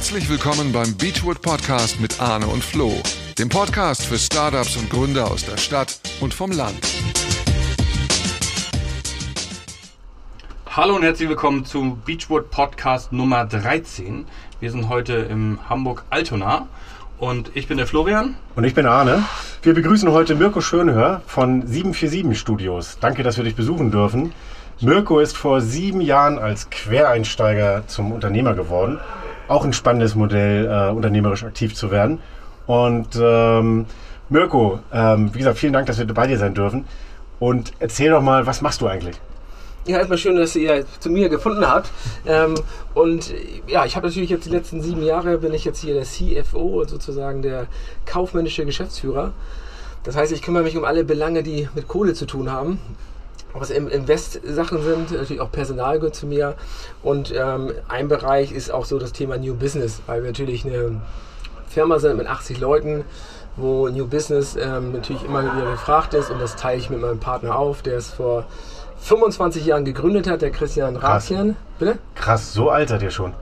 Herzlich willkommen beim Beachwood Podcast mit Arne und Flo, dem Podcast für Startups und Gründer aus der Stadt und vom Land. Hallo und herzlich willkommen zum Beachwood Podcast Nummer 13. Wir sind heute im Hamburg Altona und ich bin der Florian. Und ich bin Arne. Wir begrüßen heute Mirko Schönhör von 747 Studios. Danke, dass wir dich besuchen dürfen. Mirko ist vor sieben Jahren als Quereinsteiger zum Unternehmer geworden. Auch ein spannendes Modell, äh, unternehmerisch aktiv zu werden. Und ähm, Mirko, ähm, wie gesagt, vielen Dank, dass wir bei dir sein dürfen. Und erzähl doch mal, was machst du eigentlich? Ja, erstmal schön, dass ihr zu mir gefunden habt. Ähm, und ja, ich habe natürlich jetzt die letzten sieben Jahre bin ich jetzt hier der CFO, sozusagen der kaufmännische Geschäftsführer. Das heißt, ich kümmere mich um alle Belange, die mit Kohle zu tun haben. Ob es Invest-Sachen sind, natürlich auch Personal gehört zu mir. Und ähm, ein Bereich ist auch so das Thema New Business, weil wir natürlich eine Firma sind mit 80 Leuten, wo New Business ähm, natürlich immer wieder gefragt ist. Und das teile ich mit meinem Partner auf, der es vor 25 Jahren gegründet hat, der Christian Rathian. Bitte? Krass, so alt seid ihr schon.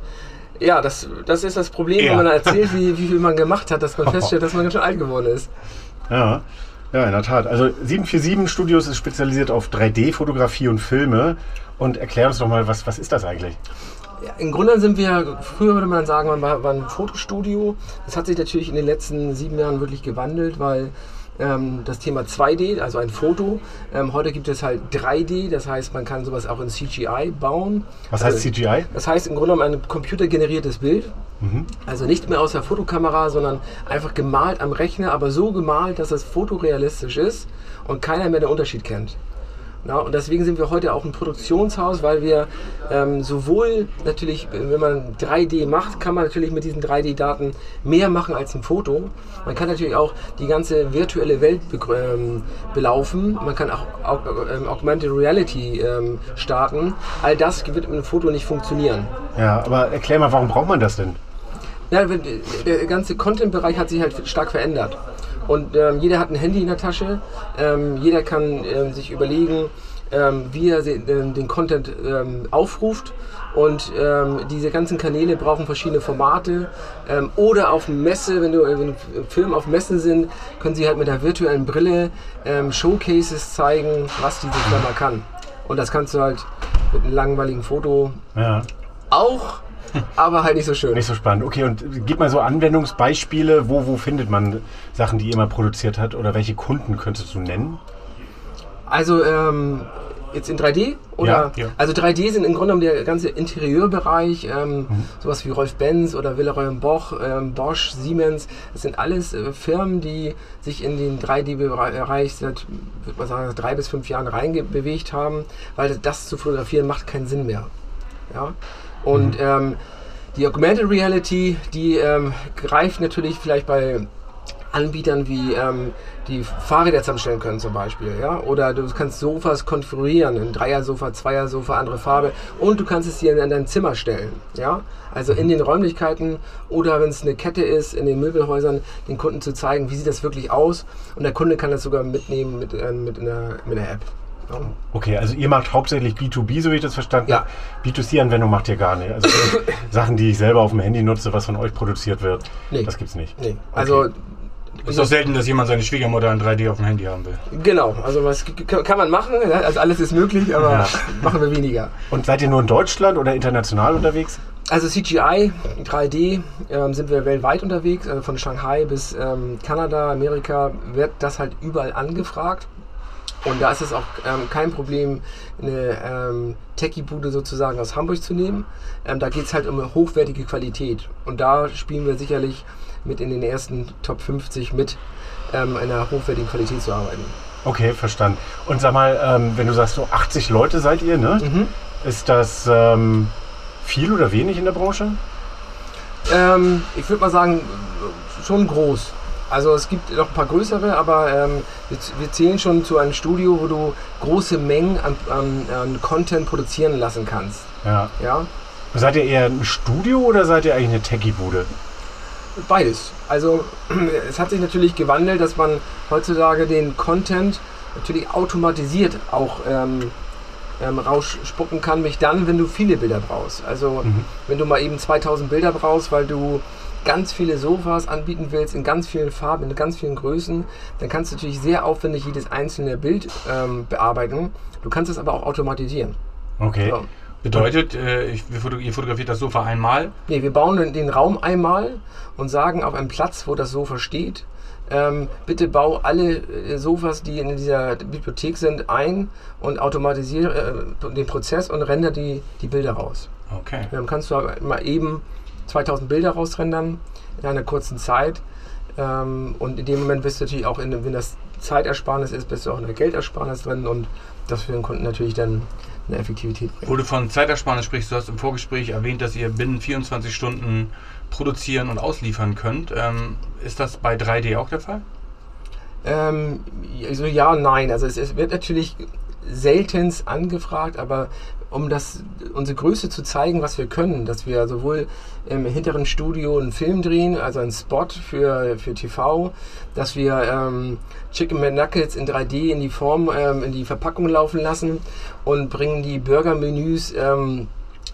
Ja, das, das ist das Problem, ja. wenn man erzählt, wie, wie viel man gemacht hat, dass man feststellt, dass man ganz schön alt geworden ist. Ja. Ja, in der Tat. Also 747 Studios ist spezialisiert auf 3D-Fotografie und Filme. Und erklär uns doch mal, was, was ist das eigentlich? Ja, Im Grunde sind wir, früher würde man sagen, man war, war ein Fotostudio. Das hat sich natürlich in den letzten sieben Jahren wirklich gewandelt, weil ähm, das Thema 2D, also ein Foto. Ähm, heute gibt es halt 3D, das heißt, man kann sowas auch in CGI bauen. Was heißt also, CGI? Das heißt im Grunde genommen ein computergeneriertes Bild. Mhm. Also nicht mehr aus der Fotokamera, sondern einfach gemalt am Rechner, aber so gemalt, dass es fotorealistisch ist und keiner mehr den Unterschied kennt. Ja, und deswegen sind wir heute auch ein Produktionshaus, weil wir ähm, sowohl natürlich, wenn man 3D macht, kann man natürlich mit diesen 3D-Daten mehr machen als ein Foto. Man kann natürlich auch die ganze virtuelle Welt be ähm, belaufen. Man kann auch, auch ähm, Augmented Reality ähm, starten. All das wird mit einem Foto nicht funktionieren. Ja, aber erklär mal, warum braucht man das denn? Ja, der ganze Content-Bereich hat sich halt stark verändert. Und ähm, jeder hat ein Handy in der Tasche. Ähm, jeder kann ähm, sich überlegen, ähm, wie er den, den Content ähm, aufruft. Und ähm, diese ganzen Kanäle brauchen verschiedene Formate. oder auf Messe, wenn du wenn Filme auf Messe sind, können sie halt mit der virtuellen Brille Showcases zeigen, was diese Firma kann. Und das kannst du halt mit einem langweiligen Foto ja. auch aber halt nicht so schön. Nicht so spannend. Okay, und gib mal so Anwendungsbeispiele. Wo, wo findet man Sachen, die ihr mal produziert habt? Oder welche Kunden könntest du nennen? Also, ähm, jetzt in 3D? Oder? Ja, ja. Also 3D sind im Grunde genommen der ganze Interieurbereich, ähm, mhm. sowas wie Rolf Benz oder Villeroy Boch, ähm, Bosch, Siemens. Das sind alles äh, Firmen, die sich in den 3D-Bereich seit, würde man sagen, drei bis fünf Jahren reinbewegt haben, weil das zu fotografieren macht keinen Sinn mehr. Ja? Und ähm, die Augmented Reality, die ähm, greift natürlich vielleicht bei Anbietern wie ähm, die Fahrräder zusammenstellen können zum Beispiel, ja, oder du kannst Sofas konfigurieren, ein Dreier-Sofa, Zweier-Sofa, andere Farbe. Und du kannst es dir in dein Zimmer stellen, ja, also in den Räumlichkeiten oder wenn es eine Kette ist, in den Möbelhäusern, den Kunden zu zeigen, wie sieht das wirklich aus? Und der Kunde kann das sogar mitnehmen mit, äh, mit, einer, mit einer App. Okay, also ihr macht hauptsächlich B2B, so wie ich das verstanden habe. Ja. B2C-Anwendung macht ihr gar nicht. Also Sachen, die ich selber auf dem Handy nutze, was von euch produziert wird, nee. das gibt's nicht. Nee. Also okay. Es ist doch selten, dass jemand seine Schwiegermutter in 3D auf dem Handy haben will. Genau, also was kann man machen, also alles ist möglich, aber ja. machen wir weniger. Und seid ihr nur in Deutschland oder international unterwegs? Also CGI, 3D ähm, sind wir weltweit unterwegs, also von Shanghai bis ähm, Kanada, Amerika wird das halt überall angefragt. Und da ist es auch ähm, kein Problem, eine ähm, Techie-Bude sozusagen aus Hamburg zu nehmen. Ähm, da geht es halt um eine hochwertige Qualität. Und da spielen wir sicherlich mit in den ersten Top 50 mit, ähm, einer hochwertigen Qualität zu arbeiten. Okay, verstanden. Und sag mal, ähm, wenn du sagst, so 80 Leute seid ihr, ne? Mhm. Ist das ähm, viel oder wenig in der Branche? Ähm, ich würde mal sagen, schon groß. Also es gibt noch ein paar größere, aber ähm, wir, wir, zählen schon zu einem Studio, wo du große Mengen an, an, an Content produzieren lassen kannst. Ja. ja. Seid ihr eher ein Studio oder seid ihr eigentlich eine Techie-Bude? Beides. Also es hat sich natürlich gewandelt, dass man heutzutage den Content natürlich automatisiert auch ähm, ähm, rausspucken kann, mich dann, wenn du viele Bilder brauchst. Also mhm. wenn du mal eben 2000 Bilder brauchst, weil du ganz viele Sofas anbieten willst, in ganz vielen Farben, in ganz vielen Größen, dann kannst du natürlich sehr aufwendig jedes einzelne Bild ähm, bearbeiten. Du kannst es aber auch automatisieren. Okay. So. Bedeutet, äh, ihr fotografiert das Sofa einmal? Nee, wir bauen den Raum einmal und sagen auf einem Platz, wo das Sofa steht, ähm, bitte bau alle äh, Sofas, die in dieser Bibliothek sind, ein und automatisiere äh, den Prozess und render die, die Bilder raus. Okay. Dann kannst du mal eben 2000 Bilder rausrendern in einer kurzen Zeit. Ähm, und in dem Moment bist du natürlich auch, in, wenn das Zeitersparnis ist, bist du auch in der Geldersparnis drin und das für den Kunden natürlich dann eine Effektivität bringt. Wo du von Zeitersparnis sprichst, du hast im Vorgespräch erwähnt, dass ihr binnen 24 Stunden produzieren und ausliefern könnt. Ähm, ist das bei 3D auch der Fall? Ähm, also ja, nein. Also es, es wird natürlich seltenst angefragt, aber um das, unsere Größe zu zeigen, was wir können, dass wir sowohl im hinteren Studio einen Film drehen, also einen Spot für, für TV, dass wir ähm, Chicken McNuggets in 3D in die Form, ähm, in die Verpackung laufen lassen und bringen die Burger-Menüs ähm,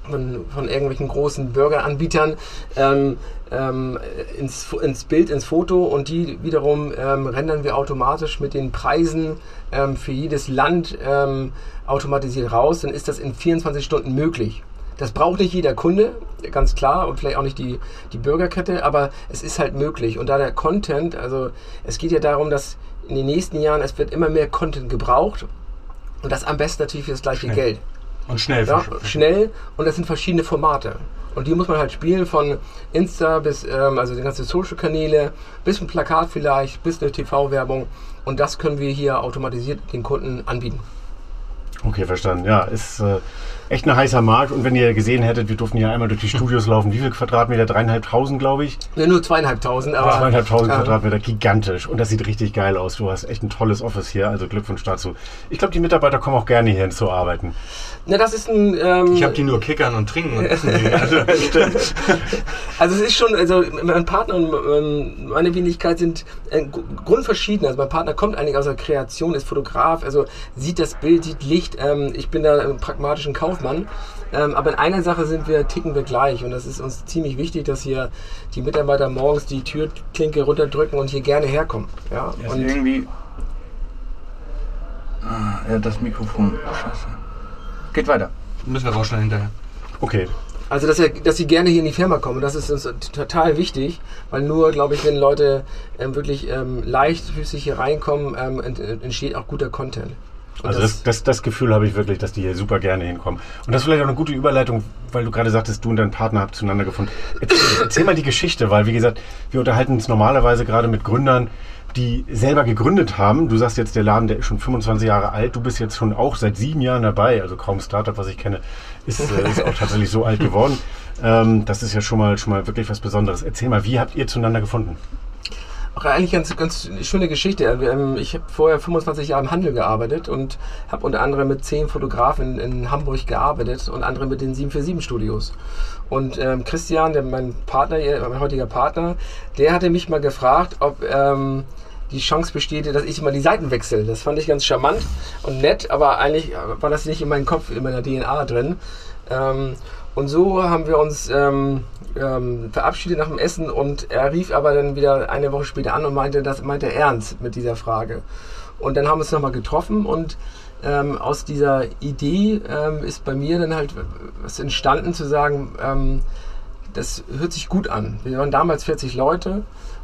von, von irgendwelchen großen Burgeranbietern ähm, ähm, ins, ins Bild, ins Foto und die wiederum ähm, rendern wir automatisch mit den Preisen ähm, für jedes Land ähm, automatisiert raus. Dann ist das in 24 Stunden möglich. Das braucht nicht jeder Kunde, ganz klar, und vielleicht auch nicht die, die Bürgerkette, aber es ist halt möglich. Und da der Content, also es geht ja darum, dass in den nächsten Jahren, es wird immer mehr Content gebraucht und das am besten natürlich für das gleiche Schnell. Geld. Und schnell. Ja, schnell und das sind verschiedene Formate. Und die muss man halt spielen von Insta bis, ähm, also die ganzen Social-Kanäle, bis ein Plakat vielleicht, bis eine TV-Werbung. Und das können wir hier automatisiert den Kunden anbieten. Okay, verstanden. Ja, ist äh, echt ein heißer Markt. Und wenn ihr gesehen hättet, wir durften hier einmal durch die Studios laufen. Wie viel Quadratmeter? Dreieinhalbtausend, glaube ich. Ja, nur zweieinhalbtausend. Aber zweieinhalbtausend äh, Quadratmeter, gigantisch. Und das sieht richtig geil aus. Du hast echt ein tolles Office hier. Also Glückwunsch dazu. Ich glaube, die Mitarbeiter kommen auch gerne hier zu arbeiten. Na, das ist ein. Ähm, ich habe die nur kickern und trinken und essen. also, also, es ist schon, also mein Partner und ähm, meine Wenigkeit sind äh, grundverschieden. Also mein Partner kommt eigentlich aus der Kreation, ist Fotograf, also sieht das Bild, sieht Licht. Ähm, ich bin da ein pragmatischen Kaufmann. Ähm, aber in einer Sache sind wir, ticken wir gleich und das ist uns ziemlich wichtig, dass hier die Mitarbeiter morgens die Türklinke runterdrücken und hier gerne herkommen. Ja, und irgendwie. Ah, ja, das Mikrofon. Scheiße. Geht weiter. Müssen wir rausschneiden hinterher. Okay. Also, dass, er, dass sie gerne hier in die Firma kommen, das ist uns total wichtig, weil nur, glaube ich, wenn Leute ähm, wirklich ähm, leichtfüßig hier reinkommen, ähm, entsteht auch guter Content. Also das, das, das Gefühl habe ich wirklich, dass die hier super gerne hinkommen. Und das ist vielleicht auch eine gute Überleitung, weil du gerade sagtest, du und dein Partner habt zueinander gefunden. Erzähl, erzähl mal die Geschichte, weil wie gesagt, wir unterhalten uns normalerweise gerade mit Gründern, die selber gegründet haben. Du sagst jetzt, der Laden, der ist schon 25 Jahre alt. Du bist jetzt schon auch seit sieben Jahren dabei. Also kaum Startup, was ich kenne, ist, äh, ist auch tatsächlich so alt geworden. Ähm, das ist ja schon mal, schon mal wirklich was Besonderes. Erzähl mal, wie habt ihr zueinander gefunden? Auch eigentlich ganz, ganz schöne Geschichte. Ich habe vorher 25 Jahre im Handel gearbeitet und habe unter anderem mit zehn Fotografen in Hamburg gearbeitet und andere mit den 747 Studios. Und ähm, Christian, der, mein Partner, mein heutiger Partner, der hatte mich mal gefragt, ob ähm, die Chance besteht, dass ich mal die Seiten wechsle. Das fand ich ganz charmant und nett, aber eigentlich war das nicht in meinem Kopf, in meiner DNA drin. Ähm, und so haben wir uns ähm, ähm, verabschiedet nach dem Essen und er rief aber dann wieder eine Woche später an und meinte, das meinte er ernst mit dieser Frage. Und dann haben wir uns nochmal getroffen und ähm, aus dieser Idee ähm, ist bei mir dann halt was entstanden zu sagen, ähm, das hört sich gut an. Wir waren damals 40 Leute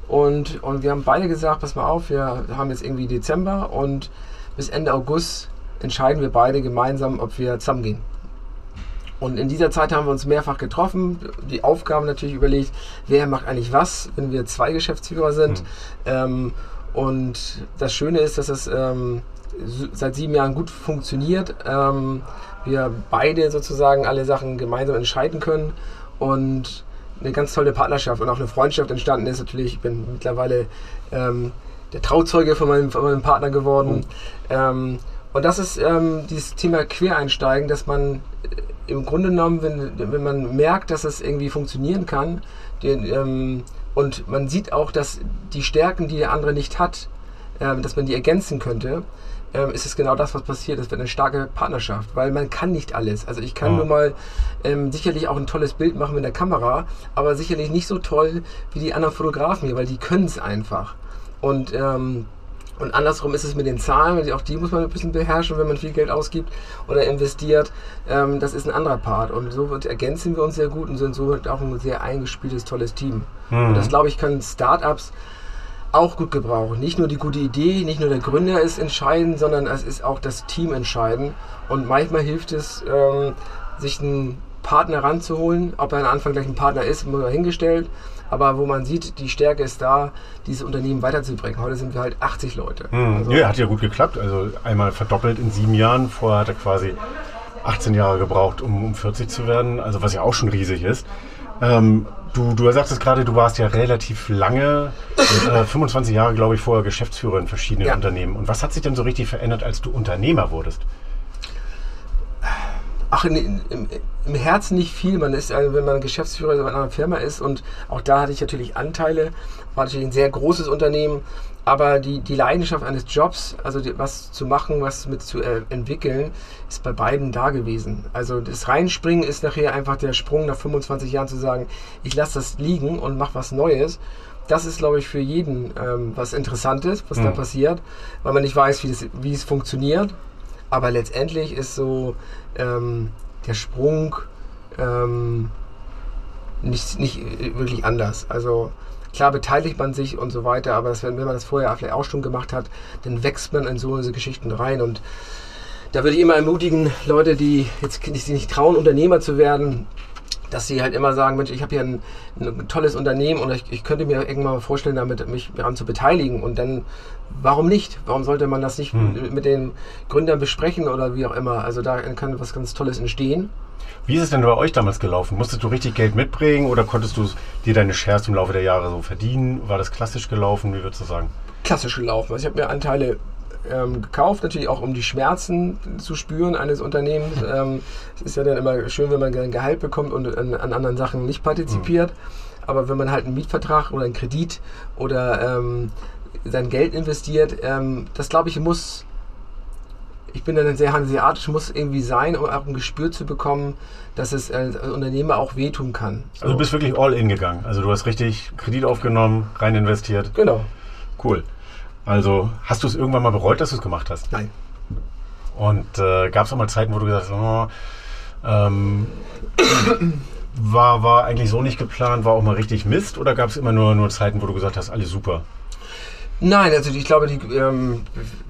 und, und wir haben beide gesagt, pass mal auf, wir haben jetzt irgendwie Dezember und bis Ende August entscheiden wir beide gemeinsam, ob wir zusammengehen. Und in dieser Zeit haben wir uns mehrfach getroffen, die Aufgaben natürlich überlegt, wer macht eigentlich was, wenn wir zwei Geschäftsführer sind. Mhm. Ähm, und das Schöne ist, dass es ähm, seit sieben Jahren gut funktioniert. Ähm, wir beide sozusagen alle Sachen gemeinsam entscheiden können und eine ganz tolle Partnerschaft und auch eine Freundschaft entstanden ist. Natürlich, ich bin mittlerweile ähm, der Trauzeuge von meinem, von meinem Partner geworden. Mhm. Und das ist ähm, dieses Thema Quereinsteigen, dass man im Grunde genommen, wenn, wenn man merkt, dass es irgendwie funktionieren kann, den, ähm, und man sieht auch, dass die Stärken, die der andere nicht hat, äh, dass man die ergänzen könnte, ähm, ist es genau das, was passiert. Es wird eine starke Partnerschaft, weil man kann nicht alles. Also ich kann oh. nur mal ähm, sicherlich auch ein tolles Bild machen mit der Kamera, aber sicherlich nicht so toll wie die anderen Fotografen hier, weil die können es einfach. Und ähm, und andersrum ist es mit den Zahlen, auch die muss man ein bisschen beherrschen, wenn man viel Geld ausgibt oder investiert. Ähm, das ist ein anderer Part. Und so ergänzen wir uns sehr gut und sind so auch ein sehr eingespieltes, tolles Team. Mhm. Und das, glaube ich, können Startups auch gut gebrauchen. Nicht nur die gute Idee, nicht nur der Gründer ist entscheidend, sondern es ist auch das Team entscheidend. Und manchmal hilft es, ähm, sich einen Partner ranzuholen. Ob er am Anfang gleich ein Partner ist, man hingestellt. Aber wo man sieht, die Stärke ist da, dieses Unternehmen weiterzubringen. Heute sind wir halt 80 Leute. Hm. Also ja, hat ja gut geklappt. Also einmal verdoppelt in sieben Jahren. Vorher hat er quasi 18 Jahre gebraucht, um, um 40 zu werden. Also was ja auch schon riesig ist. Ähm, du, du sagtest gerade, du warst ja relativ lange, äh, 25 Jahre, glaube ich, vorher Geschäftsführer in verschiedenen ja. Unternehmen. Und was hat sich denn so richtig verändert, als du Unternehmer wurdest? Ach, in, im, im, Herzen nicht viel. Man ist, wenn man Geschäftsführer bei einer Firma ist und auch da hatte ich natürlich Anteile, war natürlich ein sehr großes Unternehmen, aber die, die Leidenschaft eines Jobs, also die, was zu machen, was mit zu äh, entwickeln, ist bei beiden da gewesen. Also das Reinspringen ist nachher einfach der Sprung nach 25 Jahren zu sagen, ich lasse das liegen und mache was Neues das ist, glaube ich, für jeden ähm, was Interessantes, was mhm. da passiert, weil man nicht weiß, wie, das, wie es funktioniert. Aber letztendlich ist so ähm, der Sprung ähm, nicht, nicht wirklich anders. Also klar beteiligt man sich und so weiter, aber das, wenn, wenn man das vorher vielleicht auch schon gemacht hat, dann wächst man in so diese Geschichten rein. Und da würde ich immer ermutigen, Leute, die jetzt die sich nicht trauen, Unternehmer zu werden, dass sie halt immer sagen, Mensch, ich habe hier ein, ein, tolles Unternehmen und ich, ich, könnte mir irgendwann mal vorstellen, damit mich daran zu beteiligen. Und dann, warum nicht? Warum sollte man das nicht hm. mit den Gründern besprechen oder wie auch immer? Also da kann was ganz Tolles entstehen. Wie ist es denn bei euch damals gelaufen? Musstest du richtig Geld mitbringen oder konntest du dir deine Shares im Laufe der Jahre so verdienen? War das klassisch gelaufen? Wie würdest du sagen? Klassisch gelaufen. Also ich habe mir Anteile ähm, gekauft, natürlich auch um die Schmerzen zu spüren eines Unternehmens. Ähm, es ist ja dann immer schön, wenn man ein Gehalt bekommt und an, an anderen Sachen nicht partizipiert. Mhm. Aber wenn man halt einen Mietvertrag oder einen Kredit oder ähm, sein Geld investiert, ähm, das glaube ich muss, ich bin dann sehr hanseatisch, muss irgendwie sein, um auch ein Gespür zu bekommen, dass es als Unternehmer auch wehtun kann. So. Also du bist wirklich all in gegangen. Also du hast richtig Kredit aufgenommen, rein investiert. Genau. Cool. Also hast du es irgendwann mal bereut, dass du es gemacht hast? Nein. Und äh, gab es auch mal Zeiten, wo du gesagt hast, oh, ähm, war, war eigentlich so nicht geplant, war auch mal richtig Mist? Oder gab es immer nur, nur Zeiten, wo du gesagt hast, alles super? Nein, also ich glaube, die, ähm,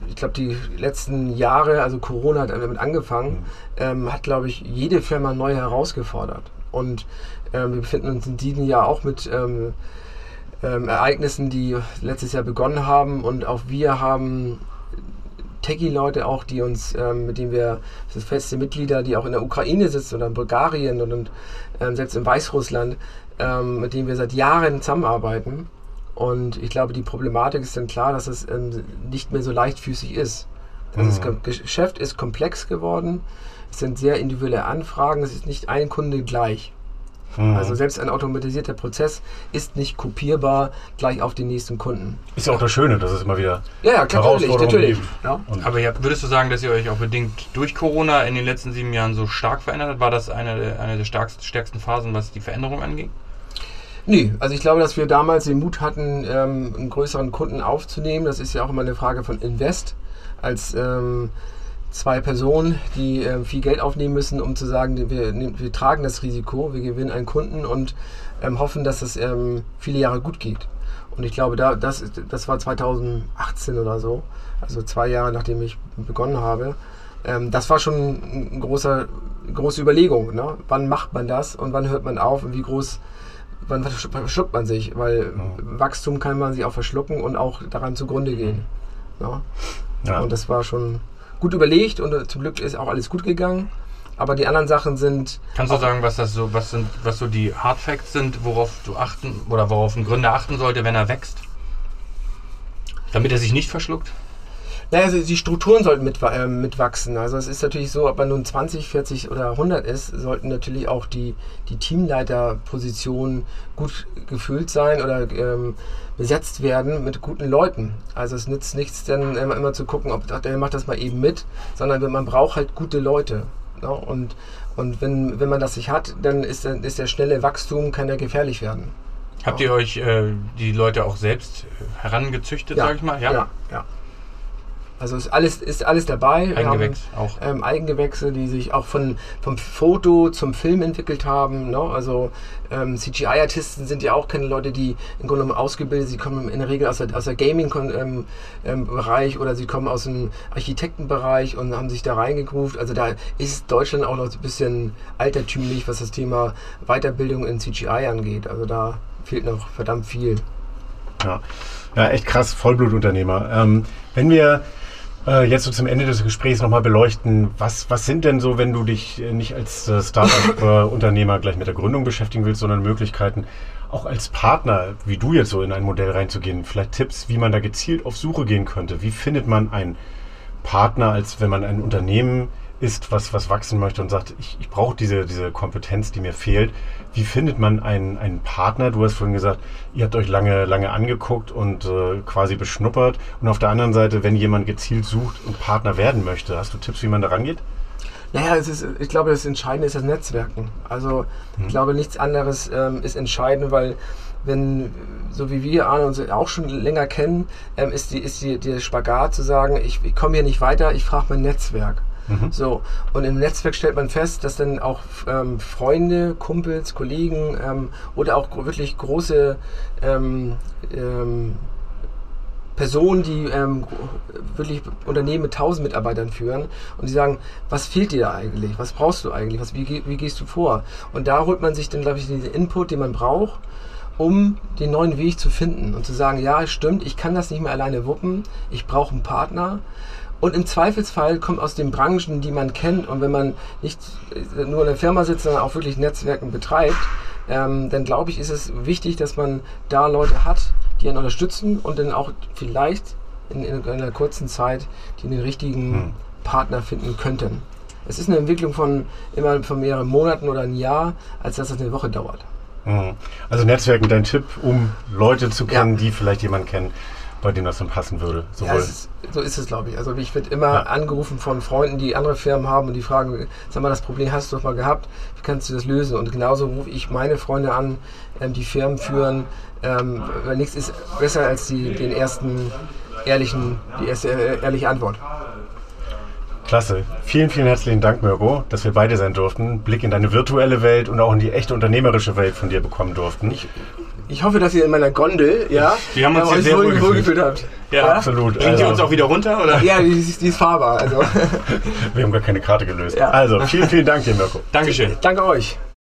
ich glaube, die letzten Jahre, also Corona hat damit angefangen, mhm. ähm, hat, glaube ich, jede Firma neu herausgefordert. Und ähm, wir befinden uns in diesem Jahr auch mit ähm, Ereignissen, die letztes Jahr begonnen haben. Und auch wir haben Techie-Leute auch, die uns, ähm, mit denen wir, das sind feste Mitglieder, die auch in der Ukraine sitzen oder in Bulgarien und, und ähm, selbst in Weißrussland, ähm, mit denen wir seit Jahren zusammenarbeiten. Und ich glaube, die Problematik ist dann klar, dass es ähm, nicht mehr so leichtfüßig ist. Das mhm. Geschäft ist komplex geworden. Es sind sehr individuelle Anfragen. Es ist nicht ein Kunde gleich. Mhm. Also selbst ein automatisierter Prozess ist nicht kopierbar gleich auf den nächsten Kunden. Ist ja auch das Schöne, dass es immer wieder ja, ja klar, natürlich, natürlich. Ja. Aber ja, würdest du sagen, dass ihr euch auch bedingt durch Corona in den letzten sieben Jahren so stark verändert habt? War das eine, eine der stärksten, stärksten Phasen, was die Veränderung anging? Nee, also ich glaube, dass wir damals den Mut hatten, ähm, einen größeren Kunden aufzunehmen. Das ist ja auch immer eine Frage von Invest. Als ähm, zwei Personen, die äh, viel Geld aufnehmen müssen, um zu sagen, wir, wir tragen das Risiko, wir gewinnen einen Kunden und ähm, hoffen, dass es ähm, viele Jahre gut geht. Und ich glaube, da, das, das war 2018 oder so, also zwei Jahre nachdem ich begonnen habe. Ähm, das war schon eine große, große Überlegung. Ne? Wann macht man das und wann hört man auf und wie groß, wann verschluckt man sich? Weil mhm. Wachstum kann man sich auch verschlucken und auch daran zugrunde gehen. Ne? Ja. Und das war schon gut überlegt und äh, zum Glück ist auch alles gut gegangen. Aber die anderen Sachen sind. Kannst du sagen, was das so, was sind, was so die Hard Facts sind, worauf du achten oder worauf ein Gründer achten sollte, wenn er wächst? Damit er sich nicht verschluckt? Naja, also die Strukturen sollten mit, äh, mitwachsen. Also es ist natürlich so, ob man nun 20, 40 oder 100 ist, sollten natürlich auch die, die Teamleiterpositionen gut gefüllt sein oder ähm, besetzt werden mit guten Leuten. Also es nützt nichts, dann immer, immer zu gucken, ob der macht das mal eben mit, sondern man braucht halt gute Leute. Ja? Und, und wenn, wenn man das nicht hat, dann ist, dann ist der schnelle Wachstum, kann ja gefährlich werden. Habt ihr euch äh, die Leute auch selbst herangezüchtet, ja. sag ich mal? Ja, ja. ja. Also ist alles, ist alles dabei. Eigengewächs haben, auch. Ähm, Eigengewächse, die sich auch von, vom Foto zum Film entwickelt haben. Ne? Also ähm, CGI-Artisten sind ja auch keine Leute, die im Grunde genommen ausgebildet sind. Sie kommen in der Regel aus der, aus der Gaming-Bereich ähm, ähm oder sie kommen aus dem Architektenbereich und haben sich da reingegruft. Also da ist Deutschland auch noch ein bisschen altertümlich, was das Thema Weiterbildung in CGI angeht. Also da fehlt noch verdammt viel. Ja, ja echt krass, Vollblutunternehmer. Ähm, wenn wir äh, jetzt so zum Ende des Gesprächs nochmal beleuchten, was, was sind denn so, wenn du dich äh, nicht als äh, Startup-Unternehmer gleich mit der Gründung beschäftigen willst, sondern Möglichkeiten, auch als Partner, wie du jetzt so in ein Modell reinzugehen, vielleicht Tipps, wie man da gezielt auf Suche gehen könnte. Wie findet man einen Partner, als wenn man ein Unternehmen ist, was, was wachsen möchte und sagt, ich, ich brauche diese, diese Kompetenz, die mir fehlt. Wie findet man einen, einen Partner? Du hast vorhin gesagt, ihr habt euch lange, lange angeguckt und äh, quasi beschnuppert. Und auf der anderen Seite, wenn jemand gezielt sucht und Partner werden möchte, hast du Tipps, wie man da rangeht? Naja, es ist, ich glaube, das Entscheidende ist das Netzwerken. Also ich hm. glaube, nichts anderes ähm, ist entscheidend, weil wenn, so wie wir Arne uns auch schon länger kennen, ähm, ist, die, ist die, der Spagat zu sagen, ich, ich komme hier nicht weiter, ich frage mein Netzwerk. Mhm. So, und im Netzwerk stellt man fest, dass dann auch ähm, Freunde, Kumpels, Kollegen ähm, oder auch wirklich große ähm, ähm Personen, die ähm, wirklich Unternehmen mit 1000 Mitarbeitern führen und die sagen, was fehlt dir eigentlich? Was brauchst du eigentlich? Was, wie, wie gehst du vor? Und da holt man sich dann, glaube ich, diesen Input, den man braucht, um den neuen Weg zu finden und zu sagen, ja, stimmt, ich kann das nicht mehr alleine wuppen, ich brauche einen Partner und im Zweifelsfall kommt aus den Branchen, die man kennt, und wenn man nicht nur in der Firma sitzt, sondern auch wirklich Netzwerken betreibt, ähm, dann glaube ich, ist es wichtig, dass man da Leute hat, die einen unterstützen und dann auch vielleicht in, in einer kurzen Zeit die den richtigen hm. Partner finden könnten. Es ist eine Entwicklung von immer von mehreren Monaten oder ein Jahr, als dass es eine Woche dauert. Hm. Also Netzwerken dein Tipp, um Leute zu kennen, ja. die vielleicht jemanden kennen, bei dem das dann passen würde. Ja, ist, so ist es, glaube ich. Also ich werde immer ja. angerufen von Freunden, die andere Firmen haben und die fragen, sag mal, das Problem hast du doch mal gehabt, wie kannst du das lösen? Und genauso rufe ich meine Freunde an, ähm, die Firmen führen, ähm, weil nichts ist besser als die, den ersten ehrlichen, die erste ehrliche Antwort. Klasse. Vielen, vielen herzlichen Dank, Mirko, dass wir beide sein durften. Blick in deine virtuelle Welt und auch in die echte unternehmerische Welt von dir bekommen durften. Ich, ich hoffe, dass ihr in meiner Gondel, ja, wir haben uns hier sehr wohl gefühlt. gefühlt habt. Ja, ja? absolut. Bringt also, ihr uns auch wieder runter, oder? Ja, die, die ist fahrbar. Also. wir haben gar keine Karte gelöst. Ja. Also, vielen, vielen Dank dir, Mirko. Dankeschön. Danke euch.